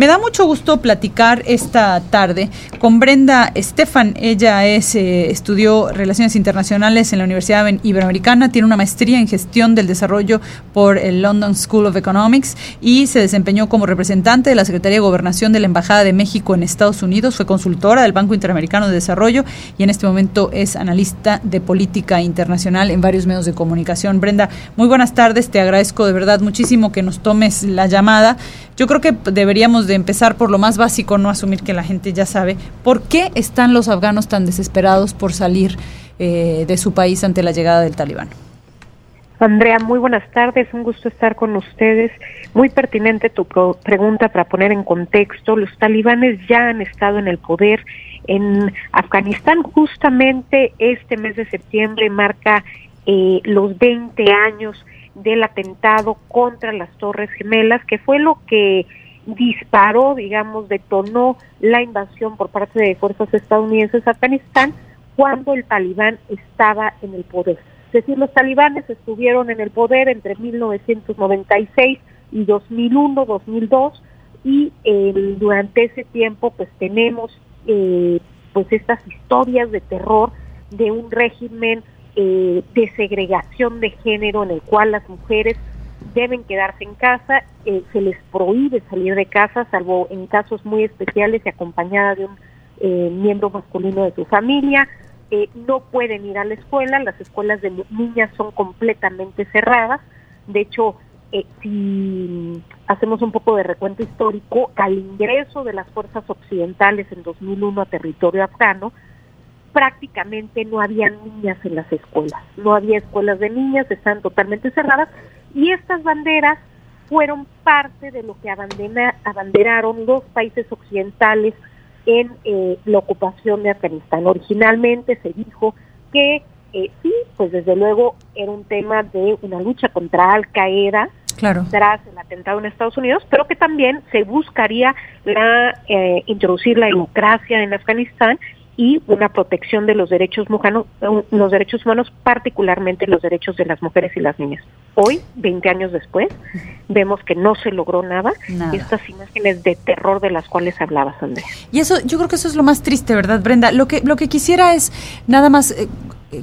Me da mucho gusto platicar esta tarde con Brenda Estefan. Ella es, eh, estudió Relaciones Internacionales en la Universidad Iberoamericana, tiene una maestría en Gestión del Desarrollo por el London School of Economics y se desempeñó como representante de la Secretaría de Gobernación de la Embajada de México en Estados Unidos. Fue consultora del Banco Interamericano de Desarrollo y en este momento es analista de política internacional en varios medios de comunicación. Brenda, muy buenas tardes. Te agradezco de verdad muchísimo que nos tomes la llamada. Yo creo que deberíamos de empezar por lo más básico, no asumir que la gente ya sabe. ¿Por qué están los afganos tan desesperados por salir eh, de su país ante la llegada del talibán? Andrea, muy buenas tardes, un gusto estar con ustedes. Muy pertinente tu pregunta para poner en contexto. Los talibanes ya han estado en el poder en Afganistán. Justamente este mes de septiembre marca eh, los 20 años del atentado contra las Torres Gemelas, que fue lo que disparó, digamos, detonó la invasión por parte de fuerzas estadounidenses a Afganistán cuando el talibán estaba en el poder. Es decir, los talibanes estuvieron en el poder entre 1996 y 2001, 2002 y eh, durante ese tiempo pues tenemos eh, pues estas historias de terror de un régimen eh, de segregación de género en el cual las mujeres deben quedarse en casa, eh, se les prohíbe salir de casa, salvo en casos muy especiales y acompañada de un eh, miembro masculino de su familia, no pueden ir a la escuela, las escuelas de niñas son completamente cerradas, de hecho, si hacemos un poco de recuento histórico, al ingreso de las fuerzas occidentales en 2001 a territorio afgano, prácticamente no había niñas en las escuelas, no había escuelas de niñas, están totalmente cerradas y estas banderas fueron parte de lo que abanderaron los países occidentales en eh, la ocupación de Afganistán. Originalmente se dijo que eh, sí, pues desde luego era un tema de una lucha contra Al Qaeda, claro. tras el atentado en Estados Unidos, pero que también se buscaría la, eh, introducir la democracia en Afganistán y una protección de los derechos humanos, los derechos humanos, particularmente los derechos de las mujeres y las niñas. Hoy, 20 años después, vemos que no se logró nada, estas imágenes de terror de las cuales hablabas, Andrea. Y eso, yo creo que eso es lo más triste, ¿verdad, Brenda? Lo que, lo que quisiera es nada más eh,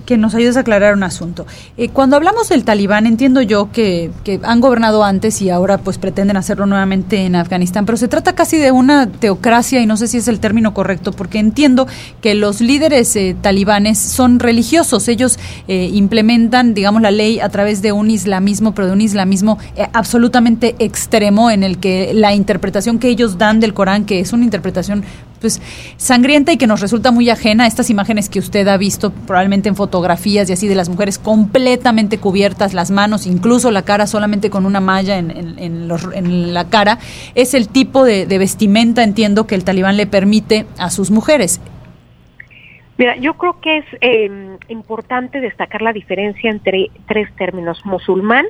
que nos ayudes a aclarar un asunto. Eh, cuando hablamos del talibán, entiendo yo que, que, han gobernado antes y ahora pues pretenden hacerlo nuevamente en Afganistán, pero se trata casi de una teocracia y no sé si es el término correcto, porque entiendo que los líderes eh, talibanes son religiosos, ellos eh, implementan, digamos, la ley a través de un islamismo, pero de un islamismo absolutamente extremo en el que la interpretación que ellos dan del Corán, que es una interpretación pues sangrienta y que nos resulta muy ajena, estas imágenes que usted ha visto probablemente en fotografías y así de las mujeres completamente cubiertas, las manos, incluso la cara solamente con una malla en, en, la cara, es el tipo de, vestimenta, entiendo, que el talibán le permite a sus mujeres. Mira, yo creo que es em, importante destacar la diferencia entre tres términos, musulmán,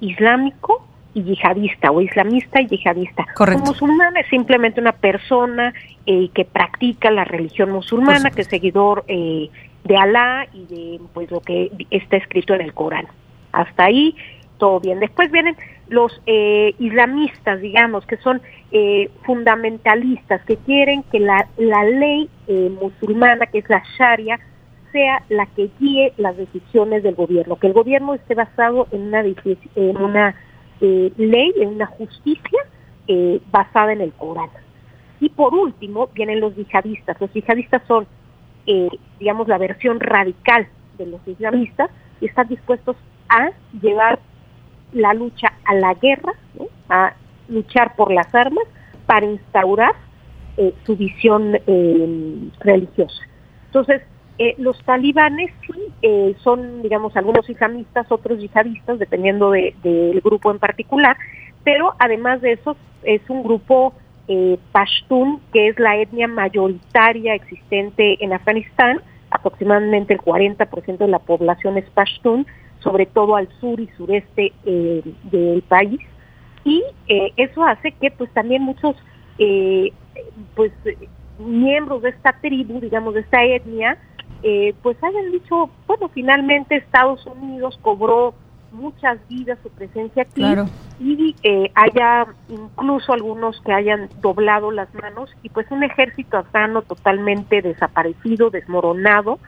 islámico y yihadista, o islamista y yihadista. Correcto. Un musulmán es simplemente una persona eh, que practica la religión musulmana, que es seguidor eh, de Alá y de pues lo que está escrito en el Corán. Hasta ahí todo bien. Después vienen los eh, islamistas, digamos, que son eh, fundamentalistas, que quieren que la, la ley eh, musulmana, que es la Sharia, sea la que guíe las decisiones del gobierno, que el gobierno esté basado en una, en una ley, en una justicia basada en el Corán. Y por último vienen los yihadistas. Los yihadistas son eh, digamos, la versión radical de los islamistas y están dispuestos a llevar la lucha a la guerra, a luchar por las armas para instaurar eh, su visión eh, religiosa. Entonces, los talibanes sí son, digamos, algunos islamistas, otros yihadistas, dependiendo del grupo en particular, pero además de eso es un grupo eh, Pashtun, que es la etnia mayoritaria existente en Afganistán, aproximadamente el 40% de la población es Pashtun, sobre todo al sur y sureste eh, del país, y eh, eso hace que pues también muchos eh, pues miembros de esta tribu, digamos de esta etnia, pues hayan dicho, bueno, finalmente Estados Unidos cobró muchas vidas su presencia aquí y eh, haya incluso algunos que hayan doblado las manos y pues un ejército afgano totalmente desaparecido, desmoronado,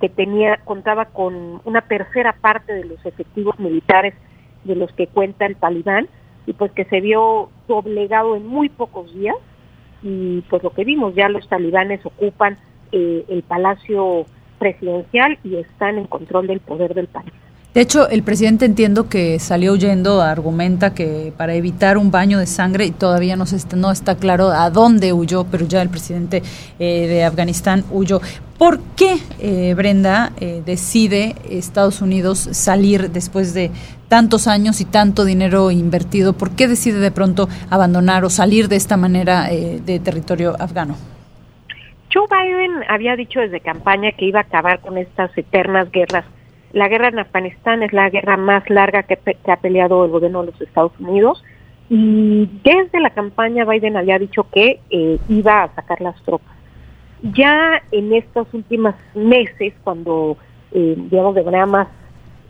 que tenía contaba con una tercera parte de los efectivos militares de los que cuenta el talibán y pues que se vio doblegado en muy pocos días y pues lo que vimos ya los talibanes ocupan eh, el palacio presidencial y están en control del poder del país. De hecho, el presidente entiendo que salió huyendo, argumenta que para evitar un baño de sangre, y todavía no, está, no está claro a dónde huyó, pero ya el presidente eh, de Afganistán huyó. ¿Por qué, eh, Brenda, eh, decide Estados Unidos salir después de tantos años y tanto dinero invertido? ¿Por qué decide de pronto abandonar o salir de esta manera de territorio afgano? Joe Biden había dicho desde campaña que iba a acabar con estas eternas guerras la guerra en Afganistán es la guerra más larga que, ha peleado el gobierno de los Estados Unidos y desde la campaña Biden había dicho que eh, iba a sacar las tropas. Ya en estos últimos meses, cuando, eh, digamos, de manera más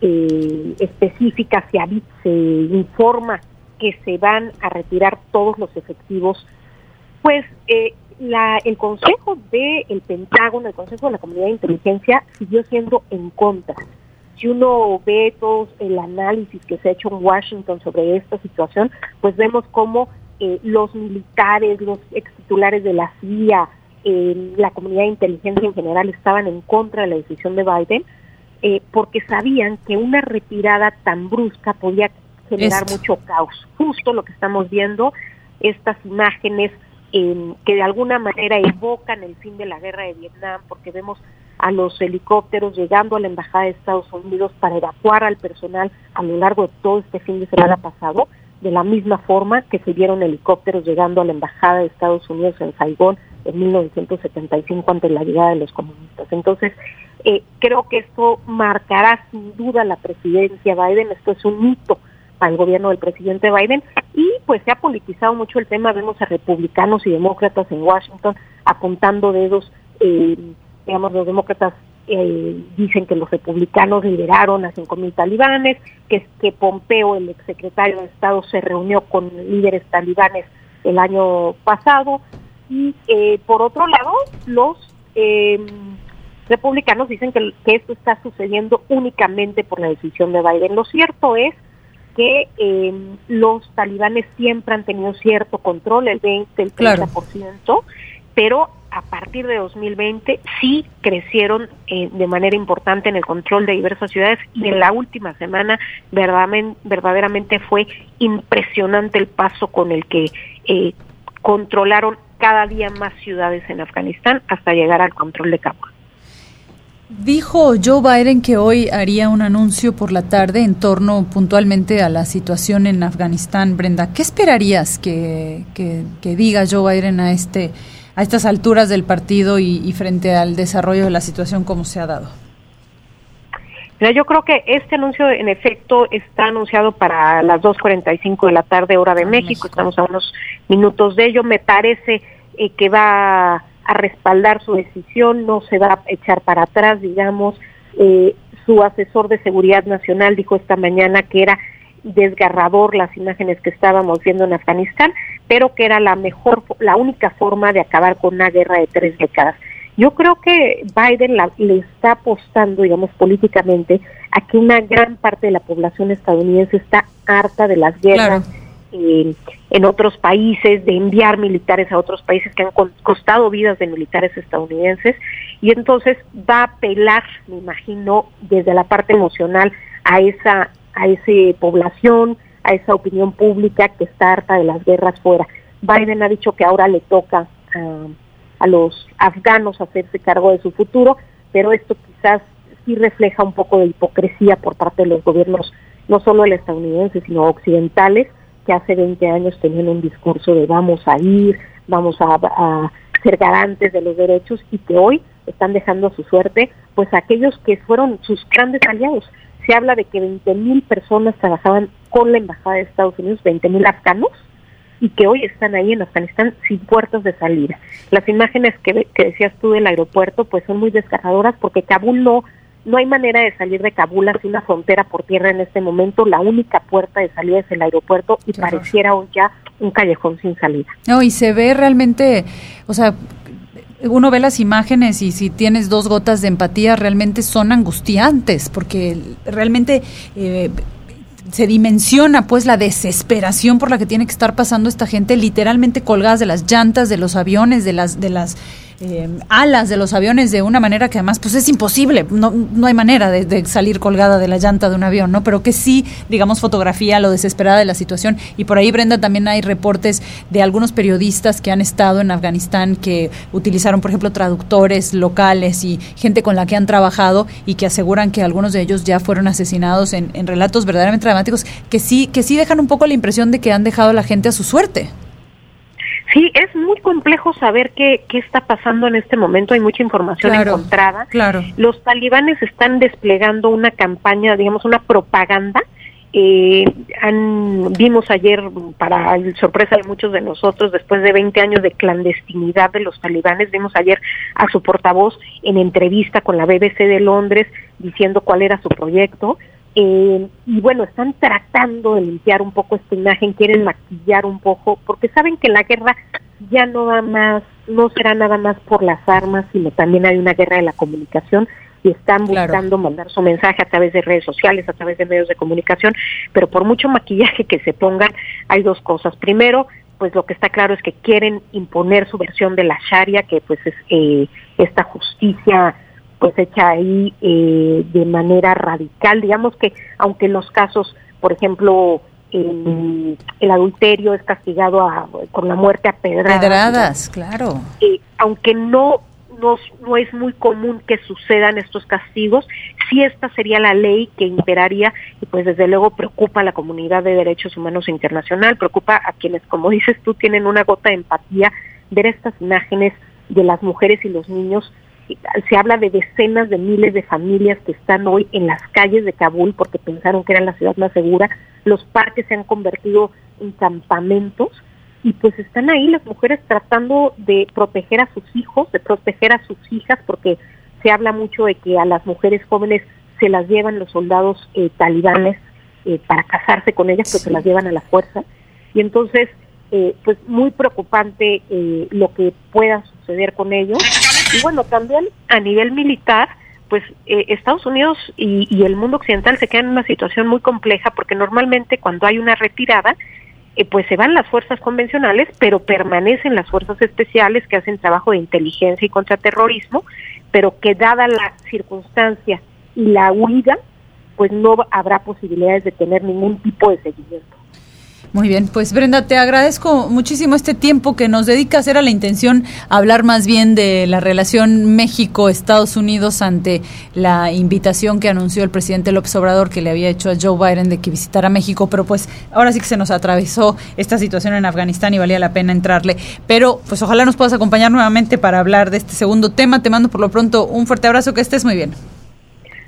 eh, específica se, se informa que se van a retirar todos los efectivos, pues eh, la, el Consejo del el Pentágono, el Consejo de la Comunidad de Inteligencia, siguió siendo en contra si uno ve todo el análisis que se ha hecho en Washington sobre esta situación, pues vemos cómo eh, los militares, los ex titulares de la CIA, eh, la comunidad de inteligencia en general estaban en contra de la decisión de Biden, eh, porque sabían que una retirada tan brusca podía generar mucho caos. Justo lo que estamos viendo, estas imágenes que de alguna manera evocan el fin de la guerra de Vietnam, porque vemos a los helicópteros llegando a la Embajada de Estados Unidos para evacuar al personal a lo largo de todo este fin de semana pasado, de la misma forma que se vieron helicópteros llegando a la Embajada de Estados Unidos en Saigón en 1975 ante la llegada de los comunistas. Entonces, eh, creo que esto marcará sin duda la presidencia Biden, esto es un hito el gobierno del presidente Biden y pues se ha politizado mucho el tema, vemos a republicanos y demócratas en Washington apuntando dedos eh, digamos, los demócratas eh, dicen que los republicanos liberaron a 5.000 talibanes, que, que Pompeo, el exsecretario de Estado, se reunió con líderes talibanes el año pasado. Y eh, por otro lado, los em, republicanos dicen que, que, esto está sucediendo únicamente por la decisión de Biden. Lo cierto es que em, los talibanes siempre han tenido cierto control, el 20, el 30%, pero a partir de 2020 sí crecieron eh, de manera importante en el control de diversas ciudades y en la última semana verdaderamente, verdaderamente fue impresionante el paso con el que eh, controlaron cada día más ciudades en Afganistán hasta llegar al control de Kabul. Dijo Joe Biden que hoy haría un anuncio por la tarde en torno puntualmente a la situación en Afganistán. Brenda, ¿qué esperarías que, que, que diga Joe Biden a este a estas alturas del partido y, frente al desarrollo de la situación como se ha dado? yo creo que este anuncio, en efecto, está anunciado para las 2.45 de la tarde, hora de ah, México. Estamos a unos minutos de ello. Me parece eh, que va a respaldar su decisión, no se va a echar para atrás, digamos. Eh, su asesor de seguridad nacional dijo esta mañana que era desgarrador las imágenes que estábamos viendo en Afganistán, pero que era la mejor, la única forma de acabar con una guerra de tres décadas. Yo creo que Biden le está apostando, digamos, políticamente a que una gran parte de la población estadounidense está harta de las guerras eh, en otros países, de enviar militares a otros países que han costado vidas de militares estadounidenses, y entonces va a apelar, me imagino, desde la parte emocional a esa a esa población, a esa opinión pública que está harta de las guerras fuera. Biden ha dicho que ahora le toca a los afganos hacerse cargo de su futuro, pero esto quizás sí refleja un poco de hipocresía por parte de los gobiernos, no solo el estadounidense, sino occidentales, que hace 20 años tenían un discurso de vamos a ir, vamos a, ser garantes de los derechos y que hoy están dejando a su suerte pues aquellos que fueron sus grandes aliados se habla de que 20.000 personas trabajaban con la Embajada de Estados Unidos, 20.000 afganos, y que hoy están ahí en Afganistán sin puertas de salida. Las imágenes que, que decías tú del aeropuerto pues son muy desgarradoras porque Kabul no, no hay manera de salir de Kabul hacia una frontera por tierra en este momento. La única puerta de salida es el aeropuerto y pareciera hoy ya un callejón sin salida. No, y se ve realmente, o sea, uno ve las imágenes y si tienes dos gotas de empatía realmente son angustiantes porque realmente eh, se dimensiona pues la desesperación por la que tiene que estar pasando esta gente literalmente colgadas de las llantas de los aviones de las de las eh, alas de los aviones de una manera que además pues es imposible, no, no hay manera de, salir colgada de la llanta de un avión, ¿no? Pero que sí, digamos, fotografía lo desesperada de la situación. Y por ahí, Brenda, también hay reportes de algunos periodistas que han estado en Afganistán que utilizaron, por ejemplo, traductores locales y gente con la que han trabajado y que aseguran que algunos de ellos ya fueron asesinados en, en relatos verdaderamente dramáticos que sí, que sí dejan un poco la impresión de que han dejado a la gente a su suerte. Sí, es muy complejo saber qué, qué está pasando en este momento. Hay mucha información encontrada. Claro. Los talibanes están desplegando una campaña, digamos, una propaganda. Eh, han, vimos ayer, para sorpresa de muchos de nosotros, después de 20 años de clandestinidad de los talibanes, vimos ayer a su portavoz en entrevista con la BBC de Londres diciendo cuál era su proyecto eh, y bueno, están tratando de limpiar un poco esta imagen, quieren maquillar un poco, porque saben que la guerra ya no va más, no será nada más por las armas, sino también hay una guerra de la comunicación y están buscando mandar su mensaje a través de redes sociales, a través de medios de comunicación, pero por mucho maquillaje que se pongan, hay dos cosas. Primero, pues lo que está claro es que quieren imponer su versión de la Sharia, que pues es eh, esta justicia pues hecha ahí eh, de manera radical. Digamos que aunque en los casos, por ejemplo, el, adulterio es castigado con la muerte a pedradas. Pedradas, claro. Eh, aunque no, no, no es muy común que sucedan estos castigos, sí esta sería la ley que imperaría y pues desde luego preocupa a la comunidad de derechos humanos internacional, preocupa a quienes, como dices tú, tienen una gota de empatía ver estas imágenes de las mujeres y los niños se habla de decenas de miles de familias que están hoy en las calles de Kabul porque pensaron que era la ciudad más segura. Los parques se han convertido en campamentos y pues están ahí las mujeres tratando de proteger a sus hijos, de proteger a sus hijas, porque se habla mucho de que a las mujeres jóvenes se las llevan los soldados eh, talibanes eh, para casarse con ellas, pero se las llevan a la fuerza. Y entonces, eh, pues muy preocupante lo que pueda suceder con ellos y bueno, también a nivel militar, pues eh, Estados Unidos y, el mundo occidental se quedan en una situación muy compleja porque normalmente cuando hay una retirada, eh, pues se van las fuerzas convencionales, pero permanecen las fuerzas especiales que hacen trabajo de inteligencia y contraterrorismo, pero que dada la circunstancia y la huida, pues no habrá posibilidades de tener ningún tipo de seguimiento. Muy bien, pues Brenda, te agradezco muchísimo este tiempo que nos dedicas. Era la intención hablar más bien de la relación México-Estados Unidos ante la invitación que anunció el presidente López Obrador que le había hecho a Joe Biden de que visitara México, pero pues ahora sí que se nos atravesó esta situación en Afganistán y valía la pena entrarle. Pero pues ojalá nos puedas acompañar nuevamente para hablar de este segundo tema. Te mando por lo pronto un fuerte abrazo, que estés muy bien.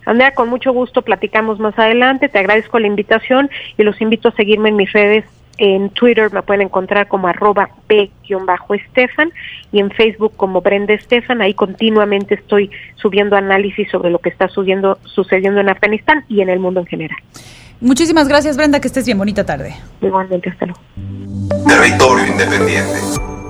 Andrea, con mucho gusto platicamos más adelante. Te agradezco la invitación y los invito a seguirme en mis redes. En Twitter me pueden encontrar como arroba p-estefan y en Facebook como Brenda Estefan. Ahí continuamente estoy subiendo análisis sobre lo que está sucediendo, sucediendo en Afganistán y en el mundo en general. Muchísimas gracias, Brenda. Que estés bien. Bonita tarde. Igualmente, hasta luego. Territorio Independiente.